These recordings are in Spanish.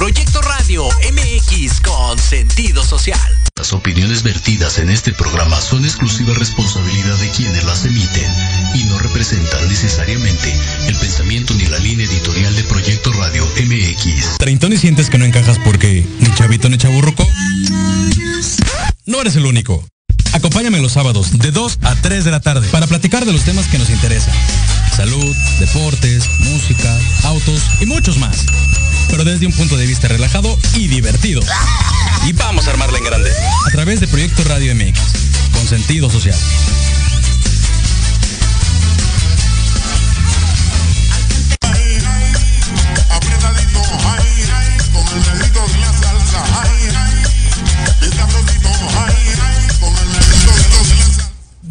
Proyecto Radio MX con sentido social. Las opiniones vertidas en este programa son exclusiva responsabilidad de quienes las emiten y no representan necesariamente el pensamiento ni la línea editorial de Proyecto Radio MX. Treintón y sientes que no encajas porque ni chavito ni chaburruco. No eres el único. Acompáñame los sábados de 2 a 3 de la tarde para platicar de los temas que nos interesan. Salud, deportes, música, autos y muchos más. Pero desde un punto de vista relajado y divertido. Y vamos a armarla en grande. A través de Proyecto Radio MX. Con sentido social.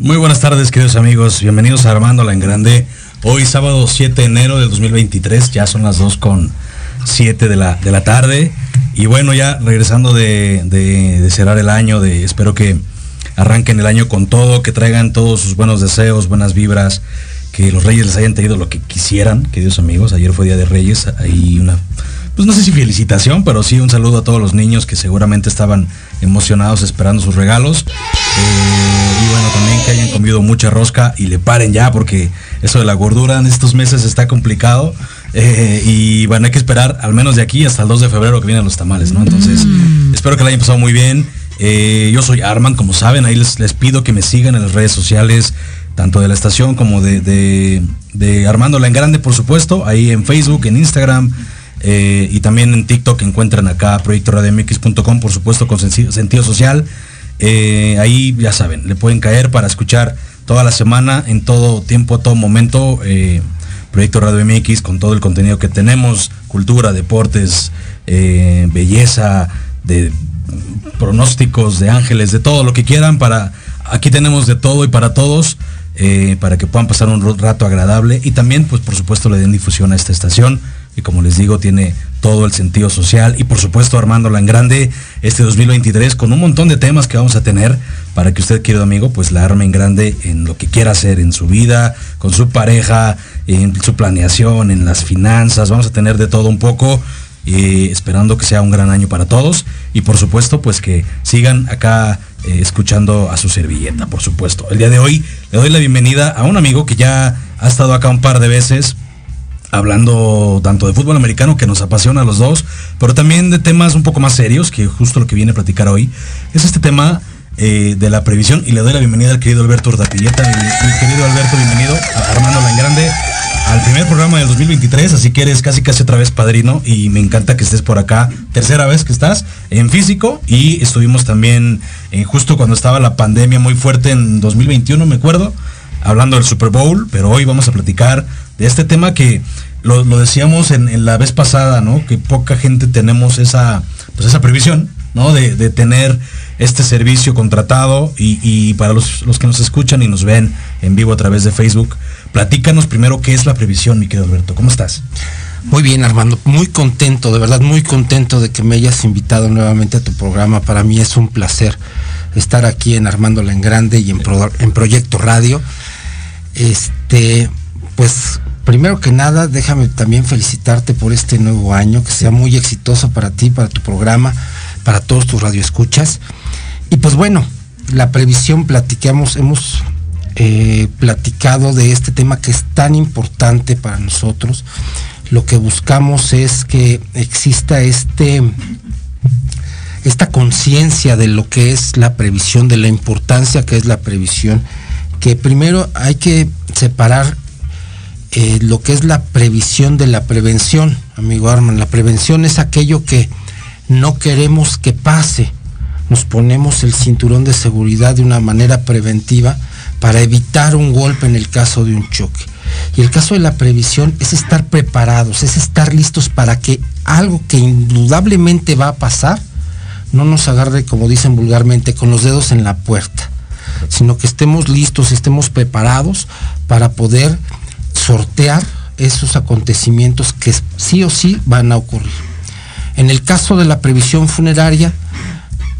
Muy buenas tardes, queridos amigos. Bienvenidos a Armándola en Grande. Hoy, sábado 7 de enero del 2023. Ya son las 2 con 7 de la, de la tarde. Y bueno, ya regresando de, de- cerrar el año, de, espero que arranquen el año con todo, que traigan todos sus buenos deseos, buenas vibras, que los reyes les hayan traído lo que quisieran, queridos amigos. Ayer fue Día de Reyes, ahí una, pues no sé si felicitación, pero sí un saludo a todos los niños que seguramente estaban emocionados esperando sus regalos. Eh, y bueno, también que hayan comido mucha rosca y le paren ya, porque eso de la gordura en estos meses está complicado. Eh, y bueno, hay que esperar al menos de aquí hasta el 2 de febrero que vienen los tamales, ¿no? Entonces, espero que la hayan pasado muy bien. Eh, yo soy Arman, como saben, ahí les, les pido que me sigan en las redes sociales, tanto de la estación como de, de, de Armándola en Grande, por supuesto, ahí en Facebook, en Instagram. eh, y también en TikTok encuentran acá proyectoradiomx.com, por supuesto, con sentido social. Eh, ahí ya saben, le pueden caer para escuchar toda la semana, en todo tiempo, a todo momento. eh, Proyecto Radio MX con todo el contenido que tenemos, cultura, deportes, eh, belleza, de pronósticos de ángeles, de todo lo que quieran para aquí tenemos de todo y para todos eh, para que puedan pasar un rato agradable y también pues por supuesto le den difusión a esta estación que como les digo tiene todo el sentido social y por supuesto armándola en grande este 2023 con un montón de temas que vamos a tener para que usted querido amigo pues la arme en grande en lo que quiera hacer en su vida con su pareja en su planeación en las finanzas vamos a tener de todo un poco eh, esperando que sea un gran año para todos y por supuesto pues que sigan acá eh, escuchando a su servilleta, por supuesto. El día de hoy le doy la bienvenida a un amigo que ya ha estado acá un par de veces hablando tanto de fútbol americano que nos apasiona a los dos, pero también de temas un poco más serios, que justo lo que viene a platicar hoy, es este tema eh, de la previsión y le doy la bienvenida al querido Alberto Urdapilleta. Mi, mi querido Alberto, bienvenido a Armándola en Grande al primer programa del 2023, así que eres casi casi otra vez padrino y me encanta que estés por acá, tercera vez que estás en físico y estuvimos también eh, justo cuando estaba la pandemia muy fuerte en 2021, me acuerdo, hablando del Super Bowl, pero hoy vamos a platicar de este tema que lo, lo decíamos en, la vez pasada, ¿no? Que poca gente tenemos esa, pues esa previsión, ¿no? De, tener este servicio contratado y, para los, los que nos escuchan y nos ven en vivo a través de Facebook, platícanos primero qué es la previsión, mi querido Alberto. ¿Cómo estás? Muy bien, Armando. Muy contento, de verdad, muy contento de que me hayas invitado nuevamente a tu programa. Para mí es un placer estar aquí en Armándola en Grande y en, en Proyecto Radio. Este, pues, primero que nada, déjame también felicitarte por este nuevo año, que sea muy exitoso para ti, para tu programa, para todos tus radioescuchas. Y pues bueno, la previsión platicamos, hemos eh, platicado de este tema que es tan importante para nosotros. Lo que buscamos es que exista este esta conciencia de lo que es la previsión, de la importancia que es la previsión, que primero hay que separar eh, lo que es la previsión de la prevención, amigo Arman. La prevención es aquello que no queremos que pase. Nos ponemos el cinturón de seguridad de una manera preventiva para evitar un golpe en el caso de un choque. Y el caso de la previsión es estar preparados, es estar listos para que algo que indudablemente va a pasar no nos agarre, como dicen vulgarmente, con los dedos en la puerta, sino que estemos listos, estemos preparados para poder sortear esos acontecimientos que sí o sí van a ocurrir. En el caso de la previsión funeraria,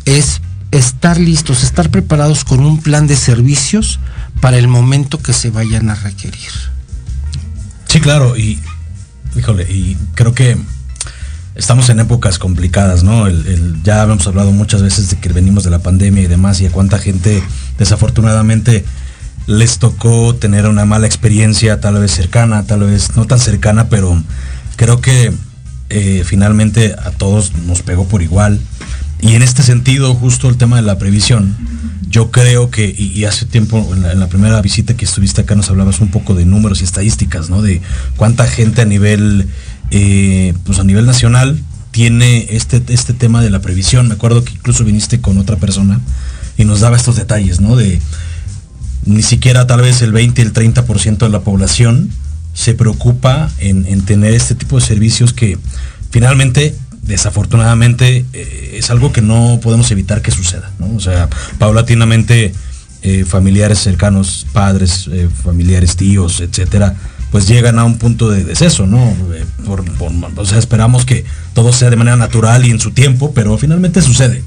es estar listos, estar preparados con un plan de servicios para el momento que se vayan a requerir. Sí, claro, y híjole, y creo que estamos en épocas complicadas, ¿no? Ya hemos hablado muchas veces de que venimos de la pandemia y demás, y a cuánta gente desafortunadamente les tocó tener una mala experiencia, tal vez cercana, tal vez no tan cercana, pero creo que eh, finalmente a todos nos pegó por igual. Y en este sentido, justo el tema de la previsión, yo creo que, y, hace tiempo, en la primera visita que estuviste acá, nos hablabas un poco de números y estadísticas, ¿no? De cuánta gente a nivel, eh, pues a nivel nacional tiene este, este tema de la previsión. Me acuerdo que incluso viniste con otra persona y nos daba estos detalles, ¿no? De ni siquiera tal vez el 20, el 30% de la población se preocupa en, en tener este tipo de servicios que finalmente, desafortunadamente, eh, es algo que no podemos evitar que suceda, ¿no? O sea, paulatinamente eh, familiares cercanos, padres, eh, familiares, tíos, etcétera, pues llegan a un punto de deceso, ¿no? Eh, por- o sea, esperamos que todo sea de manera natural y en su tiempo, pero finalmente sucede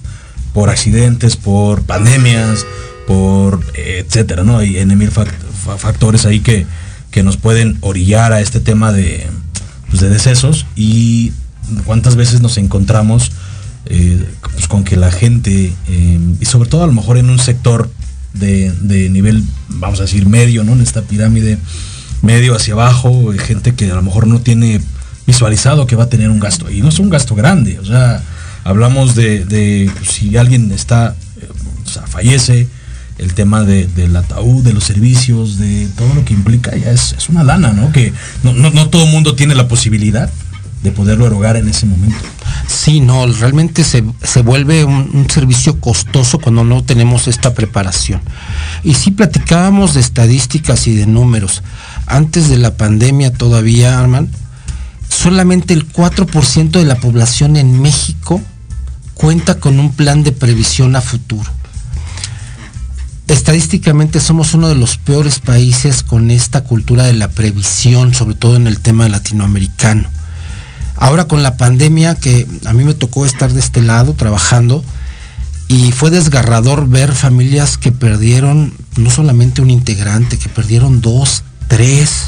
por accidentes, por pandemias, por etcétera, ¿no? Hay N mil fac- fa- factores ahí que, que nos pueden orillar a este tema de, pues, de decesos y cuántas veces nos encontramos eh, pues, con que la gente, eh, y sobre todo a lo mejor en un sector de, de nivel, vamos a decir, medio, ¿no? En esta pirámide medio hacia abajo, gente que a lo mejor no tiene visualizado que va a tener un gasto. Y no es un gasto grande, o sea, hablamos de, de si alguien está, eh, o sea, fallece, el tema de- del ataúd, de los servicios, de todo lo que implica, ya es, es una lana, ¿no? Que no, no, no todo el mundo tiene la posibilidad de poderlo erogar en ese momento. Sí, no, realmente se, se vuelve un, un servicio costoso cuando no tenemos esta preparación. Y sí platicábamos de estadísticas y de números. Antes de la pandemia todavía, Arman, solamente el 4% de la población en México cuenta con un plan de previsión a futuro. Estadísticamente somos uno de los peores países con esta cultura de la previsión, sobre todo en el tema latinoamericano. Ahora con la pandemia que a mí me tocó estar de este lado trabajando y fue desgarrador ver familias que perdieron no solamente un integrante, que perdieron dos, tres,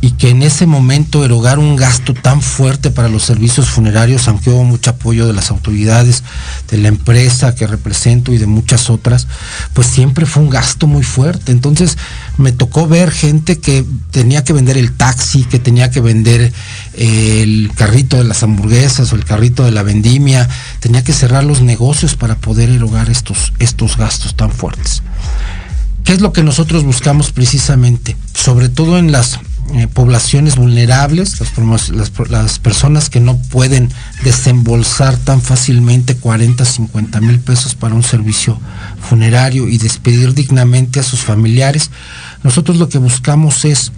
y que en ese momento erogar un gasto tan fuerte para los servicios funerarios, aunque hubo mucho apoyo de las autoridades, de la empresa que represento y de muchas otras, pues siempre fue un gasto muy fuerte. Entonces me tocó ver gente que tenía que vender el taxi, que tenía que vender el carrito de las hamburguesas o el carrito de la vendimia, tenía que cerrar los negocios para poder erogar estos, estos gastos tan fuertes. ¿Qué es lo que nosotros buscamos precisamente? Sobre todo en las eh, poblaciones vulnerables, las, personas que no pueden desembolsar tan fácilmente 40, 50 mil pesos para un servicio funerario y despedir dignamente a sus familiares. Nosotros lo que buscamos es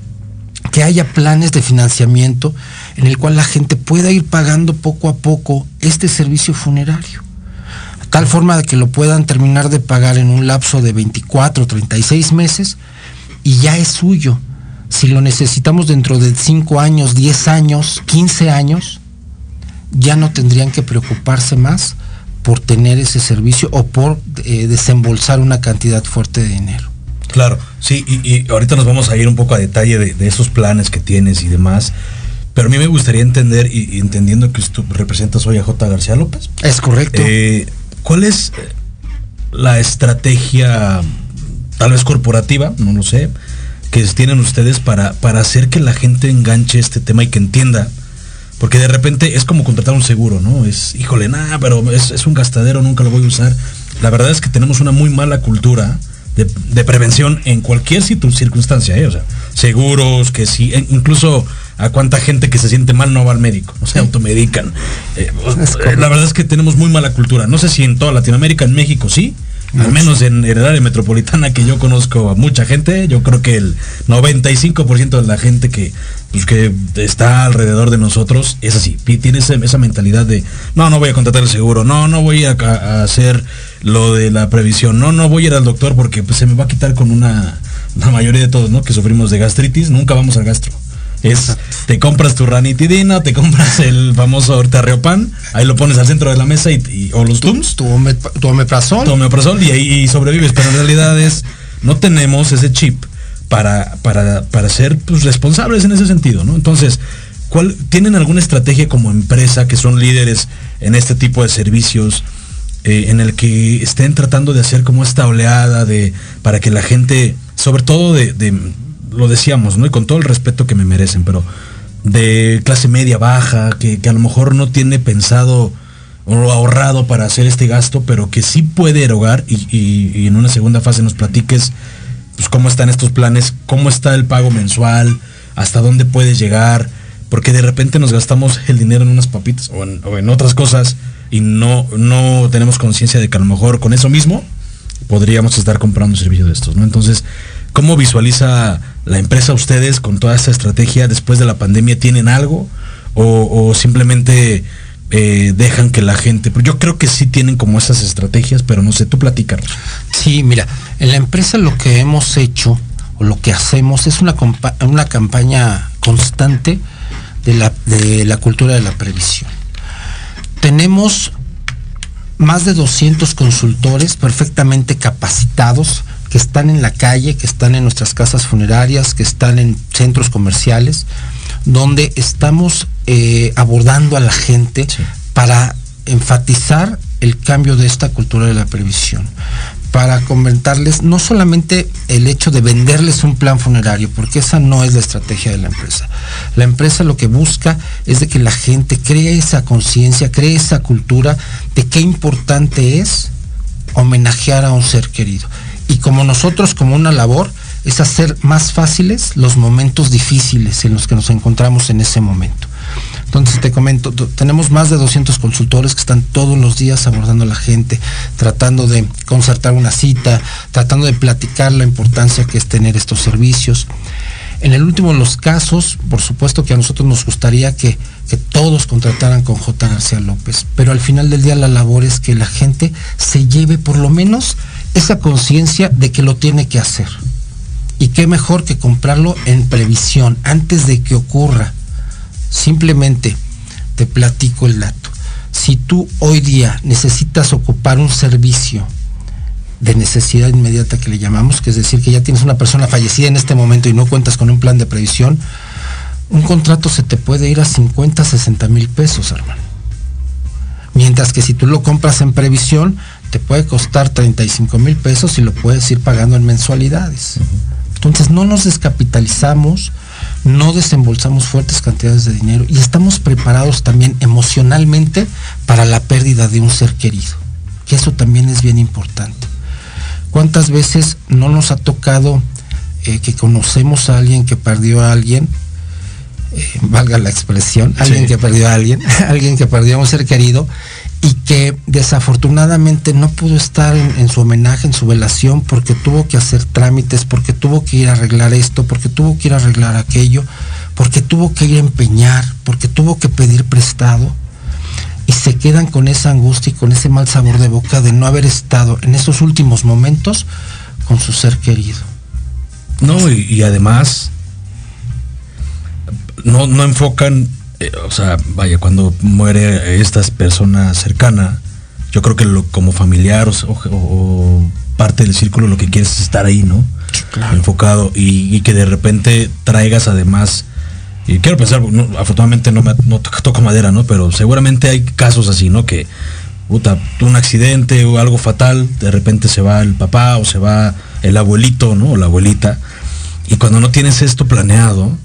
que haya planes de financiamiento en el cual la gente pueda ir pagando poco a poco este servicio funerario. Tal forma de que lo puedan terminar de pagar en un lapso de 24, 36 meses y ya es suyo. Si lo necesitamos dentro de 5 años, 10 años, 15 años, ya no tendrían que preocuparse más por tener ese servicio o por eh, desembolsar una cantidad fuerte de dinero. Claro, sí, y, y ahorita nos vamos a ir un poco a detalle de, de esos planes que tienes y demás. Pero a mí me gustaría entender, y, y entendiendo que tú representas hoy a J. García López, Es correcto. eh, ¿cuál es eh, la estrategia, tal vez corporativa, no lo sé, que tienen ustedes para, para hacer que la gente enganche este tema y que entienda? Porque de repente es como contratar un seguro, ¿no? Es, híjole, nada, pero es, es un gastadero, nunca lo voy a usar. La verdad es que tenemos una muy mala cultura de, de prevención en cualquier circunstancia, ¿eh? O sea, seguros, que sí, e- incluso a cuánta gente que se siente mal no va al médico, no se automedican. Eh, eh, la verdad es que tenemos muy mala cultura. No sé si en toda Latinoamérica, en México sí, al menos en el área metropolitana que yo conozco a mucha gente, yo creo que el 95% de la gente que, pues, que está alrededor de nosotros es así, tiene ese- esa mentalidad de, no, no voy a contratar el seguro, no, no voy a, a- a hacer lo de la previsión, no, no voy a ir al doctor porque pues, se me va a quitar con una, la mayoría de todos, ¿no? Que sufrimos de gastritis, nunca vamos al gastro. Es, te compras tu ranitidina, te compras el famoso terreopan, ahí lo pones al centro de la mesa y, y- o los tums, Tu, tu omeprazol. tu omeprazol y ahí y sobrevives, pero en realidad es, no tenemos ese chip para, para, para ser pues, responsables en ese sentido, ¿no? Entonces, ¿cuál, ¿tienen alguna estrategia como empresa que son líderes en este tipo de servicios? eh, en el que estén tratando de hacer como esta oleada de para que la gente, sobre todo de, de- lo decíamos, ¿no? Y con todo el respeto que me merecen, pero de clase media baja, que, que a lo mejor no tiene pensado o ahorrado para hacer este gasto, pero que sí puede erogar y, en una segunda fase nos platiques pues, cómo están estos planes, cómo está el pago mensual, hasta dónde puedes llegar, porque de repente nos gastamos el dinero en unas papitas o en, o en otras cosas y no, no tenemos conciencia de que a lo mejor con eso mismo podríamos estar comprando un servicio de estos, ¿no? Entonces, ¿cómo visualiza la empresa ustedes con toda esta estrategia después de la pandemia? ¿Tienen algo? ¿O, simplemente eh, dejan que la gente... Pues yo creo que sí tienen como esas estrategias, pero no sé, tú platícanos. Sí, mira, en la empresa lo que hemos hecho o lo que hacemos es una, una campaña constante de la, de la cultura de la previsión. Tenemos más de 200 consultores perfectamente capacitados que están en la calle, que están en nuestras casas funerarias, que están en centros comerciales, donde estamos eh, abordando a la gente Sí. para enfatizar el cambio de esta cultura de la previsión, para comentarles no solamente el hecho de venderles un plan funerario, porque esa no es la estrategia de la empresa. La empresa lo que busca es de que la gente cree esa conciencia, cree esa cultura de qué importante es homenajear a un ser querido. Y como nosotros, como una labor, es hacer más fáciles los momentos difíciles en los que nos encontramos en ese momento. Entonces te comento, tenemos más de 200 consultores que están todos los días abordando a la gente, tratando de concertar una cita, tratando de platicar la importancia que es tener estos servicios. En el último de los casos, por supuesto que a nosotros nos gustaría que, que todos contrataran con J. García López, pero al final del día la labor es que la gente se lleve por lo menos esa conciencia de que lo tiene que hacer. Y qué mejor que comprarlo en previsión, antes de que ocurra. Simplemente te platico el dato. Si tú hoy día necesitas ocupar un servicio de necesidad inmediata que le llamamos, que es decir, que ya tienes una persona fallecida en este momento y no cuentas con un plan de previsión, un contrato se te puede ir a 50, 60 mil pesos, hermano. Mientras que si tú lo compras en previsión, te puede costar 35 mil pesos y lo puedes ir pagando en mensualidades. Entonces no nos descapitalizamos, no desembolsamos fuertes cantidades de dinero y estamos preparados también emocionalmente para la pérdida de un ser querido, que eso también es bien importante. ¿Cuántas veces no nos ha tocado eh, que conocemos a alguien que perdió a alguien, eh, valga la expresión, alguien Sí. que perdió a alguien, alguien que perdió a un ser querido y que desafortunadamente no pudo estar en, su homenaje, en su velación, porque tuvo que hacer trámites, porque tuvo que ir a arreglar esto, porque tuvo que ir a arreglar aquello, porque tuvo que ir a empeñar, porque tuvo que pedir prestado y se quedan con esa angustia y con ese mal sabor de boca de no haber estado en esos últimos momentos con su ser querido. No, y, y además no, no enfocan, eh, o sea, vaya, cuando muere esta persona cercana, yo creo que lo, como familiar o, o- o parte del círculo lo que quieres es estar ahí, ¿no? claro. Enfocado y, y que de repente traigas además, y quiero pensar, no, afortunadamente no, me, no to- toco madera, ¿no? Pero seguramente hay casos así, ¿no? Que, puta, un accidente o algo fatal, de repente se va el papá o se va el abuelito, ¿no? O la abuelita. Y cuando no tienes esto planeado,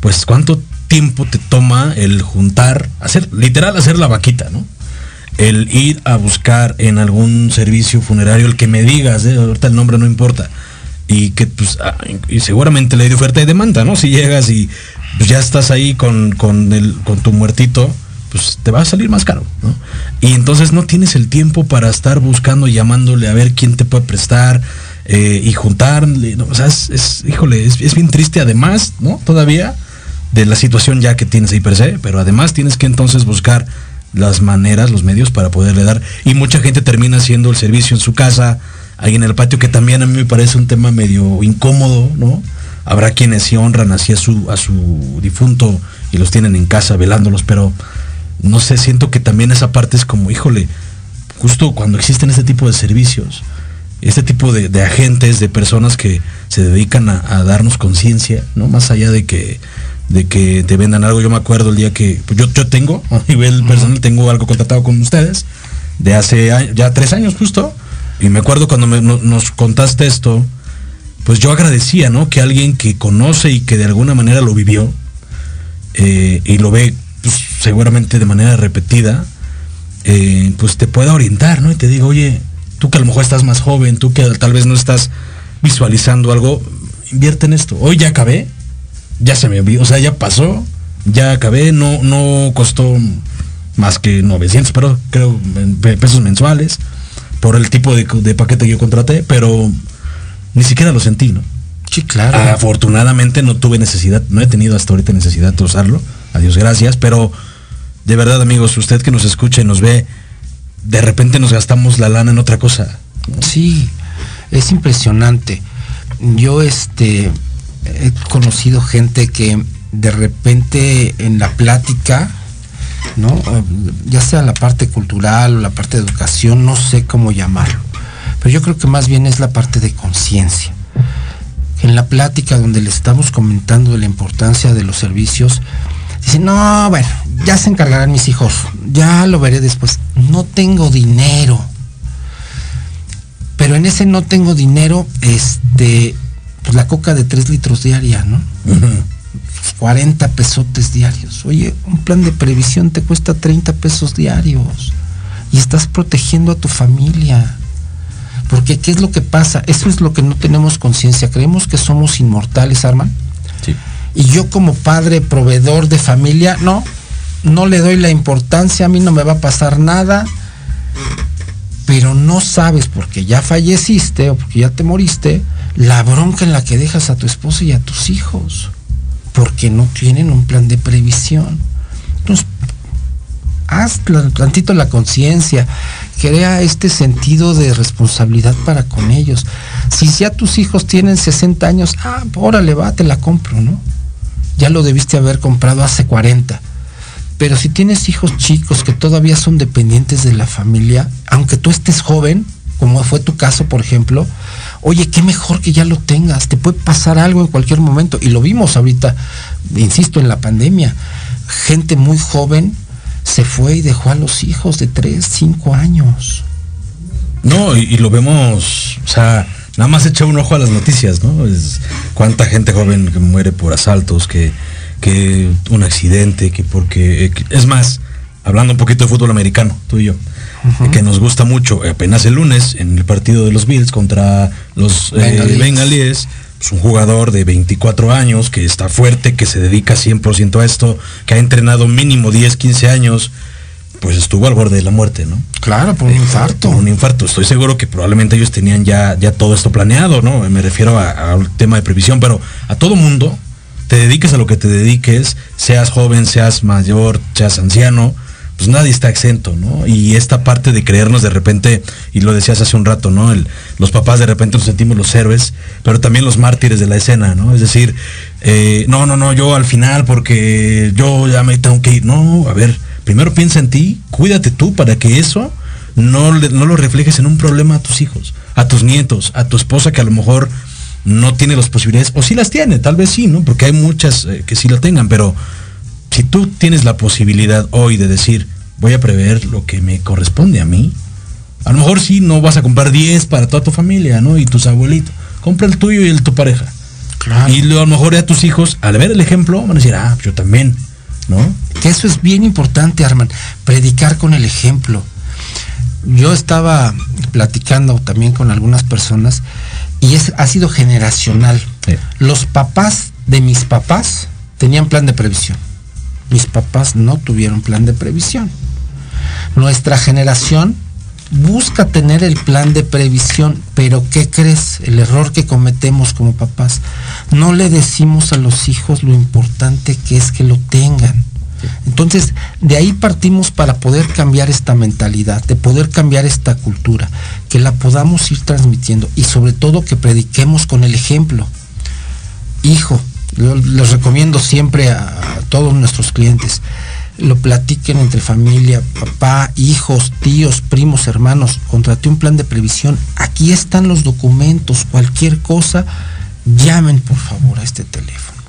pues cuánto tiempo te toma el juntar, hacer, literal hacer la vaquita, ¿no? El ir a buscar en algún servicio funerario el que me digas, ¿eh? ahorita el nombre no importa. Y que pues, ah, y seguramente ley de oferta y demanda, ¿no? Si llegas y pues, ya estás ahí con, con, el, con tu muertito, pues te va a salir más caro, ¿no? Y entonces no tienes el tiempo para estar buscando, llamándole a ver quién te puede prestar eh, y juntarle, ¿no? O sea, es, híjole, es, es bien triste además, ¿no? Todavía de la situación ya que tienes ahí per se, pero además tienes que entonces buscar las maneras, los medios para poderle dar. Y mucha gente termina haciendo el servicio en su casa, ahí en el patio, que también a mí me parece un tema medio incómodo, ¿no? Habrá quienes sí honran así a su, a su difunto y los tienen en casa velándolos, pero no sé, siento que también esa parte es como, híjole, justo cuando existen este tipo de servicios, este tipo de, agentes, de personas que se dedican a darnos conciencia, ¿no? Más allá de que, de que te vendan algo. Yo me acuerdo el día que, pues yo, yo tengo, a nivel personal, tengo algo contratado con ustedes, de hace ya tres años justo, y me acuerdo cuando me- no- nos contaste esto, pues yo agradecía, ¿no? Que alguien que conoce y que de alguna manera lo vivió, eh, y lo ve pues, seguramente de manera repetida, eh, pues te pueda orientar, ¿no? Y te digo, oye, tú que a lo mejor estás más joven, tú que tal vez no estás visualizando algo, invierte en esto. Hoy ya acabé, ya se me olvidó, o sea, ya pasó, ya acabé, no, no costó más que 900, pero creo, pesos mensuales, por el tipo de, de paquete que yo contraté, pero ni siquiera lo sentí, ¿no? Sí, claro. Afortunadamente no tuve necesidad, no he tenido hasta ahorita necesidad de usarlo. Adiós, gracias. Pero de verdad, amigos, usted que nos escucha y nos ve, de repente nos gastamos la lana en otra cosa. Sí, es impresionante. Yo este he conocido gente que de repente en la plática, ¿no? Eh, Ya sea la parte cultural o la parte de educación, no sé cómo llamarlo. Pero yo creo que más bien es la parte de conciencia. En la plática donde le estamos comentando de la importancia de los servicios, dicen, no, bueno, ya se encargarán mis hijos, ya lo veré después. No tengo dinero pero en ese no tengo dinero, este, pues la coca de 3 litros diaria, ¿no? 40 pesotes diarios. Oye, un plan de previsión te cuesta 30 pesos diarios y estás protegiendo a tu familia. Porque ¿qué es lo que pasa? Eso es lo que no tenemos conciencia. Creemos que somos inmortales, Arman. Sí. Y yo como padre, proveedor de familia, no, no le doy la importancia, a mí no me va a pasar nada, pero no sabes porque ya falleciste o porque ya te moriste, la bronca en la que dejas a tu esposa y a tus hijos, porque no tienen un plan de previsión. Entonces, haz tantito la conciencia, crea este sentido de responsabilidad para con ellos. Si ya tus hijos tienen 60 años, ah, órale, va, te la compro, ¿no? Ya lo debiste haber comprado hace 40. Pero si tienes hijos chicos que todavía son dependientes de la familia, aunque tú estés joven, como fue tu caso, por ejemplo, oye, qué mejor que ya lo tengas, te puede pasar algo en cualquier momento. Y lo vimos ahorita, insisto, en la pandemia. Gente muy joven se fue y dejó a los hijos de 3, 5 años. No, y, lo vemos, o sea, nada más echa un ojo a las noticias, ¿no? Es cuánta gente joven que muere por asaltos, que, que un accidente, que porque... que- es más, hablando un poquito de fútbol americano, tú y yo, que nos gusta mucho, apenas el lunes, en el partido de los Bills contra los eh, Bengalíes. pues, un jugador de 24 años que está fuerte, que se dedica 100% a esto, que ha entrenado mínimo 10, 15 años, pues estuvo al borde de la muerte, ¿no? Claro, por un infarto. Por un infarto. Estoy seguro que probablemente ellos tenían ya, ya todo esto planeado, ¿no? Me refiero a- al tema de previsión, pero a todo mundo, te dediques a lo que te dediques, seas joven, seas mayor, seas anciano, pues nadie está exento, ¿no? Y esta parte de creernos de repente, y lo decías hace un rato, ¿no? El- los papás de repente nos sentimos los héroes, pero también los mártires de la escena, ¿no? Es decir, eh, no, no, no, yo al final porque yo ya me tengo que ir. No, a ver, primero piensa en ti, cuídate tú para que eso no, no lo reflejes en un problema a tus hijos, a tus nietos, a tu esposa que a lo mejor no tiene las posibilidades, o sí las tiene, tal vez sí, ¿no? Porque hay muchas eh, que sí lo tengan, pero si tú tienes la posibilidad hoy de decir, voy a prever lo que me corresponde a mí, a lo mejor sí no vas a comprar 10 para toda tu familia, ¿no? Y tus abuelitos. Compra el tuyo y el de tu pareja. Claro. Y lo- a lo mejor ya tus hijos, al ver el ejemplo, van a decir, ah, yo también, ¿no? Que eso es bien importante, Arman, predicar con el ejemplo. Yo estaba platicando también con algunas personas y es, ha sido generacional. Sí. Los papás de mis papás tenían plan de previsión. Mis papás no tuvieron plan de previsión. Nuestra generación busca tener el plan de previsión, pero ¿qué crees? El error que cometemos como papás. No le decimos a los hijos lo importante que es que lo tengan. Entonces, de ahí partimos para poder cambiar esta mentalidad, de poder cambiar esta cultura, que la podamos ir transmitiendo y sobre todo que prediquemos con el ejemplo. Hijo, les recomiendo siempre a, todos nuestros clientes, lo platiquen entre familia, papá, hijos, tíos, primos, hermanos, contraté un plan de previsión, aquí están los documentos, cualquier cosa, llamen por favor a este teléfono.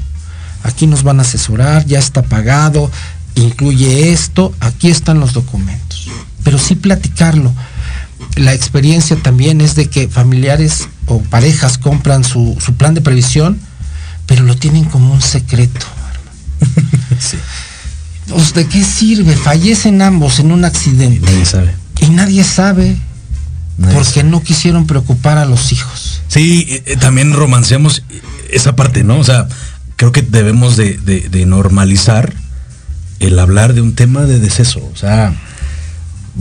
Aquí nos van a asesorar, ya está pagado, incluye esto, aquí están los documentos. Pero sí platicarlo. La experiencia también es de que familiares o parejas compran su, su plan de previsión, pero lo tienen como un secreto. Sí. Pues, ¿De qué sirve? Fallecen ambos en un Y accidente. nadie sabe. Y nadie sabe nadie porque sabe. no quisieron preocupar a los hijos. Sí, eh, eh, también romanceamos esa parte, ¿no? O sea, creo que debemos de, de- de normalizar el hablar de un tema de deceso. O sea,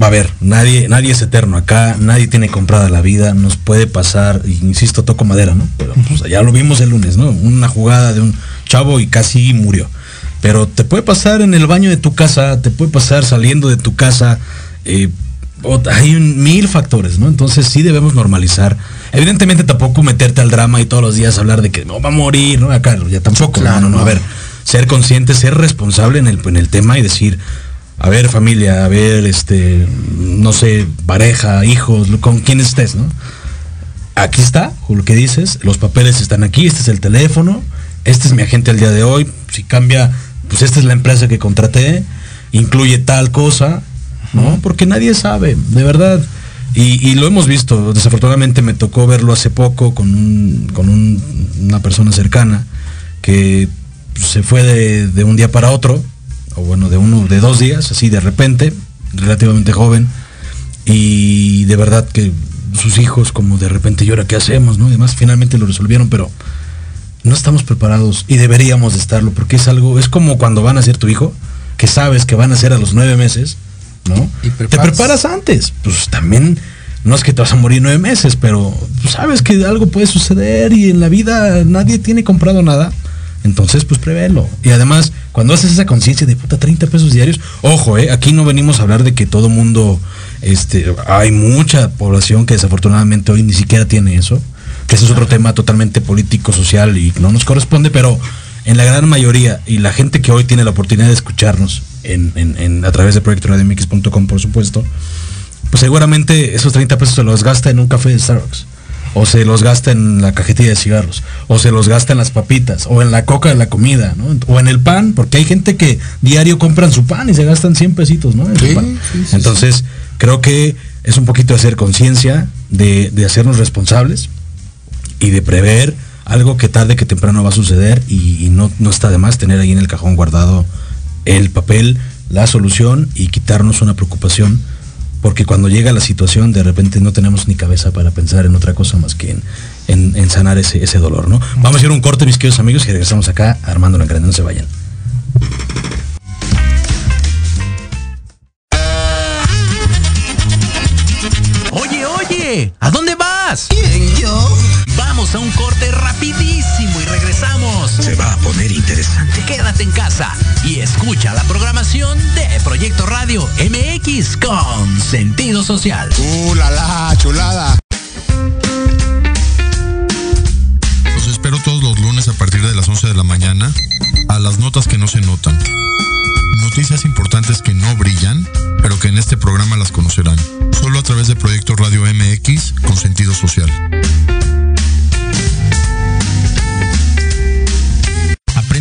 va a ver, nadie, nadie es eterno acá, nadie tiene comprada la vida, nos puede pasar, insisto, toco madera, ¿no? Pero pues, ya lo vimos el lunes, ¿no? Una jugada de un chavo y casi murió. Pero te puede pasar en el baño de tu casa, te puede pasar saliendo de tu casa. eh, hay un- mil factores, ¿no? Entonces sí debemos normalizar. Evidentemente tampoco meterte al drama y todos los días hablar de que no va a morir, ¿no? Acá ya tampoco. Claro, no, no, no. A ver, ser consciente, ser responsable en el, en el tema y decir, a ver familia, a ver, este, no sé, pareja, hijos, con quien estés, ¿no? Aquí está, lo que dices, los papeles están aquí, este es el teléfono, este es mi agente al día de hoy, si cambia, pues esta es la empresa que contraté, incluye tal cosa, ¿no? Porque nadie sabe, de verdad. Y, y lo hemos visto, desafortunadamente me tocó verlo hace poco con, un- con un- una persona cercana que se fue de, de un día para otro, o bueno, de uno, de dos días, así de repente, relativamente joven, y de verdad que sus hijos como de repente, ¿y ahora qué hacemos? ¿no? Y además finalmente lo resolvieron, pero no estamos preparados y deberíamos de estarlo, porque es algo, es como cuando van a ser tu hijo, que sabes que van a ser a los nueve meses, ¿no? Y Te preparas. antes, pues también no es que te vas a morir nueve meses, pero sabes que algo puede suceder y en la vida nadie tiene comprado nada. Entonces, pues prevelo. Y además, cuando haces esa conciencia de puta 30 pesos diarios, ojo, eh, aquí no venimos a hablar de que todo mundo, este, hay mucha población que desafortunadamente hoy ni siquiera tiene eso, que ese es otro tema totalmente político, social y no nos corresponde, pero en la gran mayoría y la gente que hoy tiene la oportunidad de escucharnos en, en- en- a través de proyectoradmx.com, por supuesto, pues seguramente esos 30 pesos se los gasta en un café de Starbucks. O se los gasta en la cajetilla de cigarros. O se los gasta en las papitas. O en la coca de la comida, ¿no? O en el pan. Porque hay gente que diario compran su pan y se gastan 100 pesitos, ¿no? En su pan. sí, sí, Entonces, creo que es un poquito hacer conciencia, de, de hacernos responsables y de prever algo que tarde que temprano va a suceder y, y no, no está de más tener ahí en el cajón guardado el papel, la solución y quitarnos una preocupación porque cuando llega la situación de repente no tenemos ni cabeza para pensar en otra cosa más que en, en, en sanar ese, ese dolor, ¿no? Vamos a ir a un corte, mis queridos amigos, y regresamos acá armando la grande, no se vayan. Oye, oye, ¿a dónde vas? Vamos a un corte rapidísimo y regresamos. Se va a poner interesante. Quédate en casa y escucha la programación de Proyecto Radio MX con sentido social. ¡Uh, la, la, chulada! Los espero todos los lunes a partir de las 11 de la mañana a las notas que no se notan. Noticias importantes que no brillan, pero que en este programa las conocerán. Solo a través de Proyecto Radio MX con sentido social.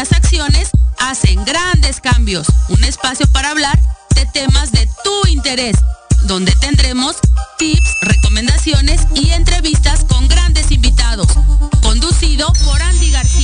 Acciones hacen grandes cambios. Un espacio para hablar de temas de tu interés, donde tendremos tips, recomendaciones y entrevistas con grandes invitados. Conducido por Andy García,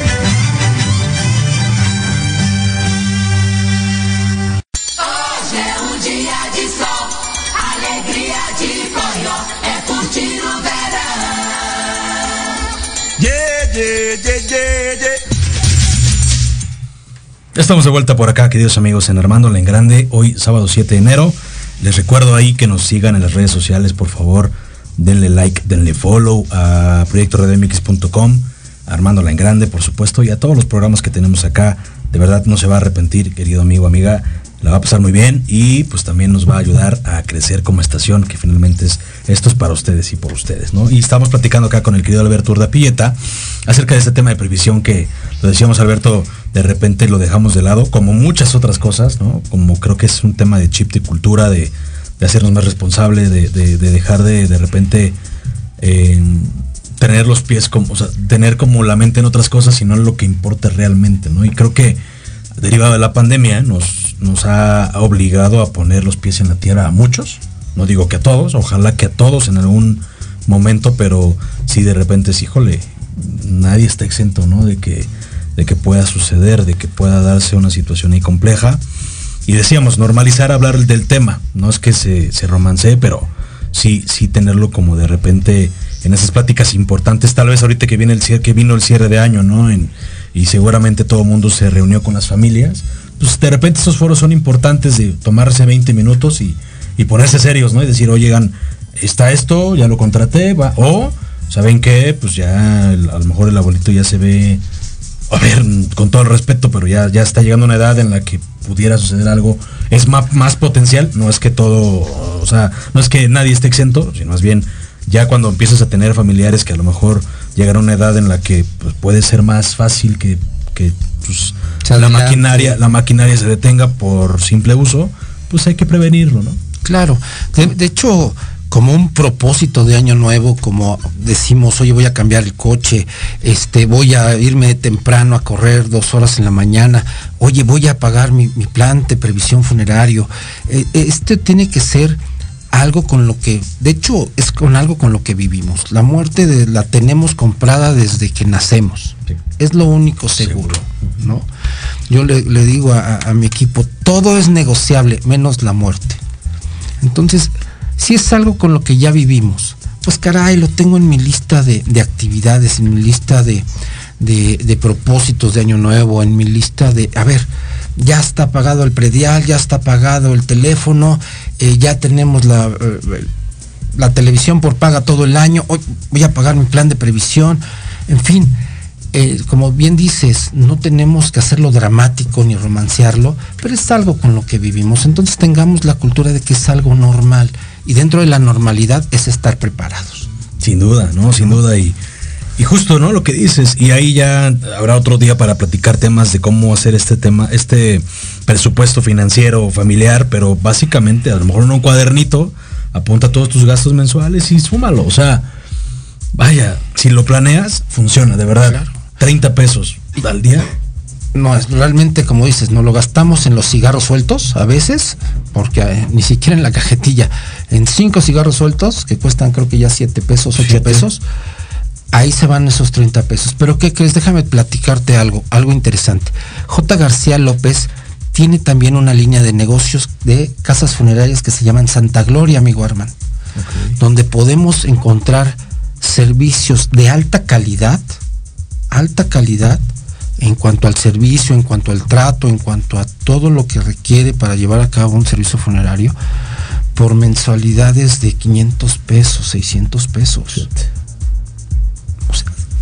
Estamos de vuelta por acá, queridos amigos, en Armándola en Grande, hoy sábado 7 de enero. Les recuerdo ahí que nos sigan en las redes sociales, por favor, denle like, denle follow a proyectoredmx.com, Armándola en Grande, por supuesto, y a todos los programas que tenemos acá. De verdad no se va a arrepentir, querido amigo, amiga. La va a pasar muy bien y pues también nos va a ayudar a crecer como estación, que finalmente es, esto es para ustedes y por ustedes, ¿no? Y estamos platicando acá con el querido Alberto Urdapilleta acerca de este tema de previsión que lo decíamos Alberto, de repente lo dejamos de lado, como muchas otras cosas, ¿no? Como creo que es un tema de chip de cultura, de, de hacernos más responsables, de, de- de dejar de de repente eh, tener los pies como, o sea, tener como la mente en otras cosas y no en lo que importa realmente, ¿no? Y creo que derivado de la pandemia nos, nos ha obligado a poner los pies en la tierra a muchos, no digo que a todos, ojalá que a todos en algún momento, pero si de repente es, híjole, nadie está exento, ¿no? De que, de que pueda suceder, de que pueda darse una situación ahí compleja. Y decíamos, normalizar hablar del tema, no es que se, se romancee, pero sí, sí tenerlo como de repente en esas pláticas importantes, tal vez ahorita que viene el cierre, que vino el cierre de año, ¿no? En- y seguramente todo el mundo se reunió con las familias. Pues de repente esos foros son importantes de tomarse 20 minutos y, y ponerse serios, ¿no? Y decir, oigan, está esto, ya lo contraté, va, o, ¿saben qué? Pues ya a lo mejor el abuelito ya se ve a ver, con todo el respeto, pero ya, ya está llegando una edad en la que pudiera suceder algo, es más, más potencial, no es que todo, o sea, no es que nadie esté exento, sino más bien Ya cuando empiezas a tener familiares que a lo mejor llegan a una edad en la que pues, puede ser más fácil que, que pues, la maquinaria, la maquinaria se detenga por simple uso, pues hay que prevenirlo, ¿no? Claro, de, de hecho, como un propósito de año nuevo, como decimos, oye, voy a cambiar el coche, este, voy a irme temprano a correr dos horas en la mañana, oye, voy a pagar mi, mi plan de previsión funerario. Eh, este tiene que ser algo con lo que, de hecho, es con algo con lo que vivimos. La muerte de- la tenemos comprada desde que nacemos. Sí. Es lo único seguro, ¿no? Yo le, le digo a- a- a mi equipo, todo es negociable, menos la muerte. Entonces, si es algo con lo que ya vivimos, pues caray, lo tengo en mi lista de, de actividades, en mi lista de, de- de propósitos de año nuevo, en mi lista de, a ver, ya está pagado el predial, ya está pagado el teléfono, eh, ya tenemos la, eh, la televisión por paga todo el año, hoy voy a pagar mi plan de previsión, en fin, eh, como bien dices, no tenemos que hacerlo dramático ni romancearlo, pero es algo con lo que vivimos. Entonces tengamos la cultura de que es algo normal y dentro de la normalidad es estar preparados. Sin duda, ¿no? Sin duda. Y, y justo, ¿no? Lo que dices. Y ahí ya habrá otro día para platicar temas de cómo hacer este tema, este presupuesto financiero familiar, pero básicamente a lo mejor en un cuadernito, apunta todos tus gastos mensuales y súmalo. O sea, vaya, si lo planeas, funciona, de verdad. Claro. 30 pesos al día. No, es realmente como dices, no lo gastamos en los cigarros sueltos a veces, porque eh, ni siquiera en la cajetilla, en cinco cigarros sueltos que cuestan creo que ya 7 pesos, 8 Siete. pesos, ahí se van esos 30 pesos. Pero ¿qué crees? Déjame platicarte algo, algo interesante. J. García López tiene también una línea de negocios de casas funerarias que se llaman Santa Gloria, amigo Arman, donde podemos encontrar servicios de alta calidad, alta calidad en cuanto al servicio, en cuanto al trato, en cuanto a todo lo que requiere para llevar a cabo un servicio funerario, por mensualidades de 500 pesos, 600 pesos.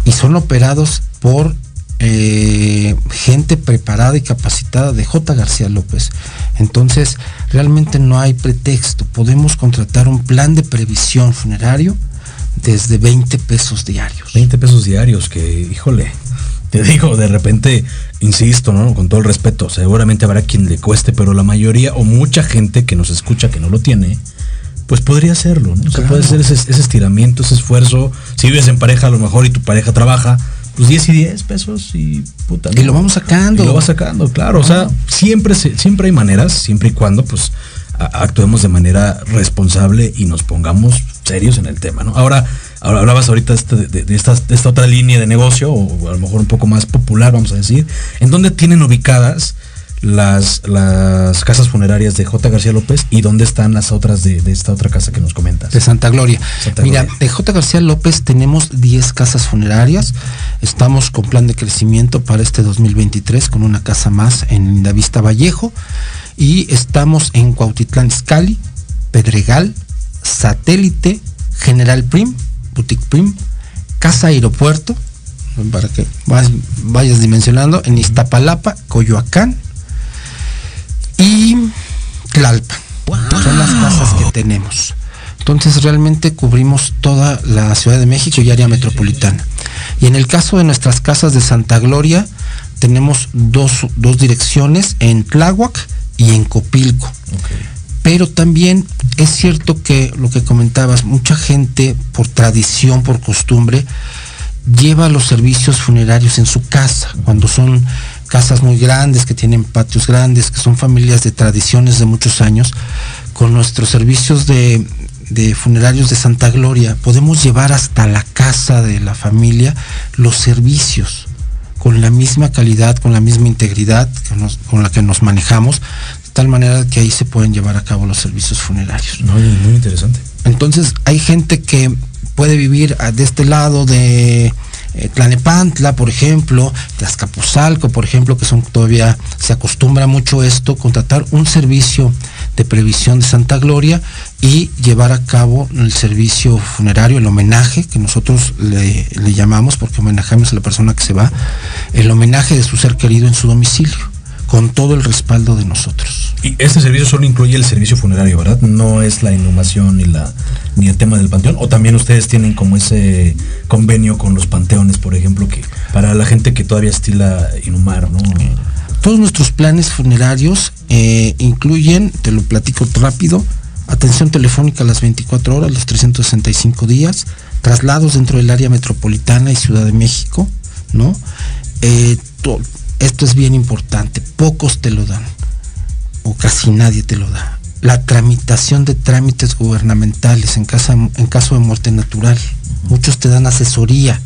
Y son operados por eh, gente preparada y capacitada de J. García López. Entonces, realmente no hay pretexto. Podemos contratar un plan de previsión funerario desde 20 pesos diarios. 20 pesos diarios, que, híjole, te digo, de repente, insisto, ¿no? Con todo el respeto, seguramente habrá quien le cueste, pero la mayoría o mucha gente que nos escucha que no lo tiene, pues podría hacerlo, ¿no? O sea, Claro. puede hacer ese, ese estiramiento, ese esfuerzo. Si vives en pareja a lo mejor y tu pareja trabaja, pues 10 y 10 pesos y puta. Y lo vamos sacando. Y lo vas sacando, claro. O sea, siempre, siempre hay maneras, siempre y cuando, pues, actuemos de manera responsable y nos pongamos serios en el tema, ¿no? Ahora, ahora hablabas ahorita este- de, esta, de esta otra línea de negocio, o a lo mejor un poco más popular, vamos a decir, en dónde tienen ubicadas las, las casas funerarias de J. García López y dónde están las otras de, de esta otra casa que nos comentas. De Santa Gloria. Santa Mira, de J. García López tenemos 10 casas funerarias. Estamos con plan de crecimiento para este 2023 con una casa más en Lindavista Vallejo. Y estamos en Cuautitlán Izcalli, Pedregal, Satélite, General Prim, Boutique Prim, Casa Aeropuerto, para que vayas dimensionando, en Iztapalapa, Coyoacán y Tlalpan. Son las casas que tenemos. Entonces realmente cubrimos toda la Ciudad de México y área metropolitana. Y en el caso de nuestras casas de Santa Gloria, tenemos dos, dos direcciones en Tláhuac y en Copilco. Pero también es cierto que lo que comentabas, mucha gente por tradición, por costumbre, lleva los servicios funerarios en su casa, cuando son casas muy grandes, que tienen patios grandes, que son familias de tradiciones de muchos años, con nuestros servicios de, de funerarios de Santa Gloria, podemos llevar hasta la casa de la familia los servicios con la misma calidad, con la misma integridad que nos- con la que nos manejamos, de tal manera que ahí se pueden llevar a cabo los servicios funerarios. No, muy interesante. Entonces hay gente que puede vivir de este lado de eh, Tlanepantla, por ejemplo, de Azcapotzalco, por ejemplo, que son todavía se acostumbra mucho esto, contratar un servicio de previsión de Santa Gloria y llevar a cabo el servicio funerario, el homenaje que nosotros le, le llamamos, porque homenajamos a la persona que se va, el homenaje de su ser querido en su domicilio, con todo el respaldo de nosotros. Y este servicio solo incluye el servicio funerario, ¿verdad? No es la inhumación ni la ni el tema del panteón. O también ustedes tienen como ese convenio con los panteones, por ejemplo, que para la gente que todavía estila inhumar, ¿no? Todos nuestros planes funerarios eh, incluyen, te lo platico rápido, atención telefónica a las 24 horas, los 365 días, traslados dentro del área metropolitana y Ciudad de México, ¿no? Eh, to- esto es bien importante, pocos te lo dan, o casi nadie te lo da. La tramitación de trámites gubernamentales en, casa- en caso de muerte natural. Muchos te dan asesoría.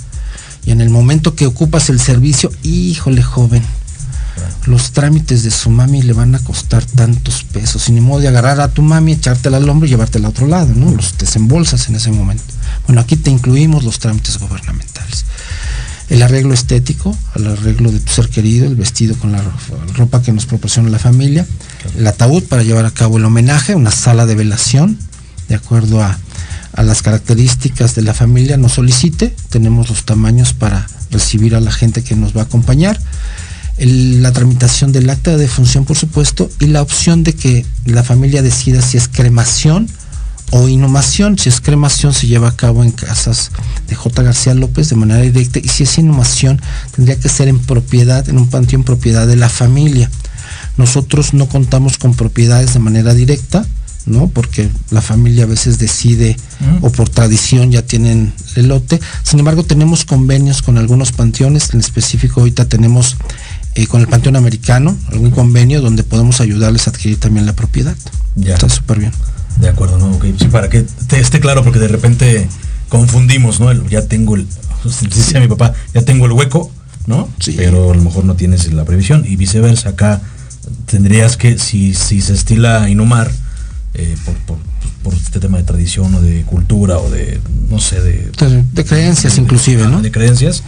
Y en el momento que ocupas el servicio, híjole joven, los trámites de su mami le van a costar tantos pesos. Y ni modo de agarrar a tu mami, echártela al hombro y llevártela a otro lado, ¿no? Los desembolsas en ese momento. Bueno, aquí te incluimos los trámites gubernamentales. El arreglo estético, el arreglo de tu ser querido, el vestido con la ro- ropa que nos proporciona la familia, el ataúd para llevar a cabo el homenaje, una sala de velación, de acuerdo a, a las características de la familia nos solicite, tenemos los tamaños para recibir a la gente que nos va a acompañar, el- la tramitación del acta de defunción, por supuesto, y la opción de que la familia decida si es cremación o inhumación. Si es cremación se lleva a cabo en casas de J. García López de manera directa y si es inhumación tendría que ser en propiedad, en un panteón propiedad de la familia. Nosotros no contamos con propiedades de manera directa, ¿no? Porque la familia a veces decide o por tradición ya tienen el lote. Sin embargo, tenemos convenios con algunos panteones, en específico ahorita tenemos eh, con el Panteón Americano, algún convenio donde podemos ayudarles a adquirir también la propiedad. Ya. Está súper bien. De acuerdo, ¿no? Ok, Sí, para que te esté claro, porque de repente confundimos, ¿no? El- ya tengo el, dice mi papá, ya tengo el hueco, ¿no? Sí. Pero a lo mejor no tienes la previsión. Y viceversa, acá tendrías que, si, si se estila inhumar, eh, por, por, por este tema de tradición o de cultura o de, no sé, de... De, de creencias inclusive, ¿no? De creencias,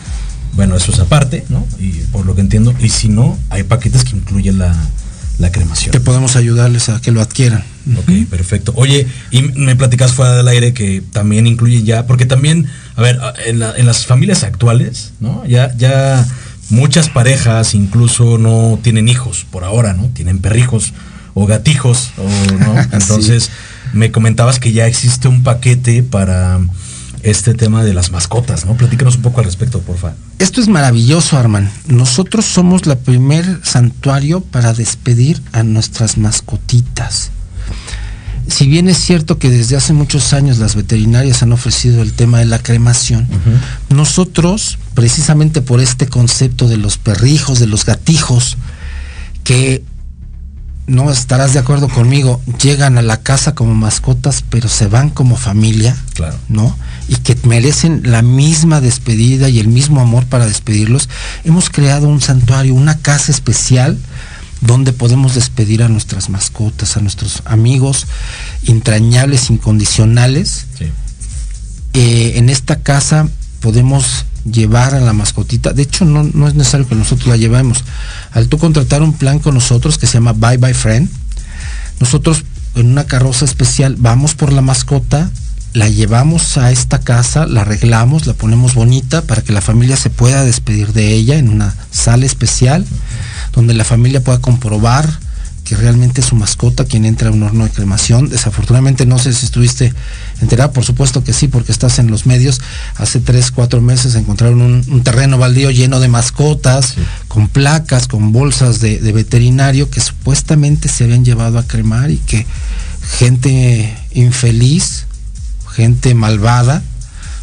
bueno, eso es aparte, ¿no? Y por lo que entiendo, y si no, hay paquetes que incluyen la, la cremación. Que podemos ayudarles a que lo adquieran. Ok, perfecto. Oye, y me platicas fuera del aire que también incluye ya, porque también, a ver, en, la- en las familias actuales, ¿no? Ya, ya muchas parejas incluso no tienen hijos por ahora, ¿no? Tienen perrijos o gatijos, o, ¿no? Entonces, me comentabas que ya existe un paquete para este tema de las mascotas, ¿no? Platícanos un poco al respecto, porfa. Esto es maravilloso, Arman. Nosotros somos la primer santuario para despedir a nuestras mascotitas. Si bien es cierto que desde hace muchos años las veterinarias han ofrecido el tema de la cremación, nosotros, precisamente por este concepto de los perrijos, de los gatijos, que no estarás de acuerdo conmigo, llegan a la casa como mascotas, pero se van como familia, Claro. ¿no? Y que merecen la misma despedida y el mismo amor para despedirlos. Hemos creado un santuario, una casa especial donde podemos despedir a nuestras mascotas, a nuestros amigos entrañables, incondicionales. Sí. Eh, en esta casa podemos llevar a la mascotita. De hecho, no, no es necesario que nosotros la llevemos. Al tú contratar un plan con nosotros que se llama Bye Bye Friend, nosotros en una carroza especial vamos por la mascota, la llevamos a esta casa, la arreglamos, la ponemos bonita para que la familia se pueda despedir de ella en una sala especial, donde la familia pueda comprobar que realmente es su mascota quien entra a un horno de cremación. Desafortunadamente no sé si estuviste enterada, por supuesto que sí, porque estás en los medios. Hace tres, cuatro meses encontraron un, un terreno baldío lleno de mascotas, con placas, con bolsas de, de veterinario que supuestamente se habían llevado a cremar y que gente infeliz, gente malvada,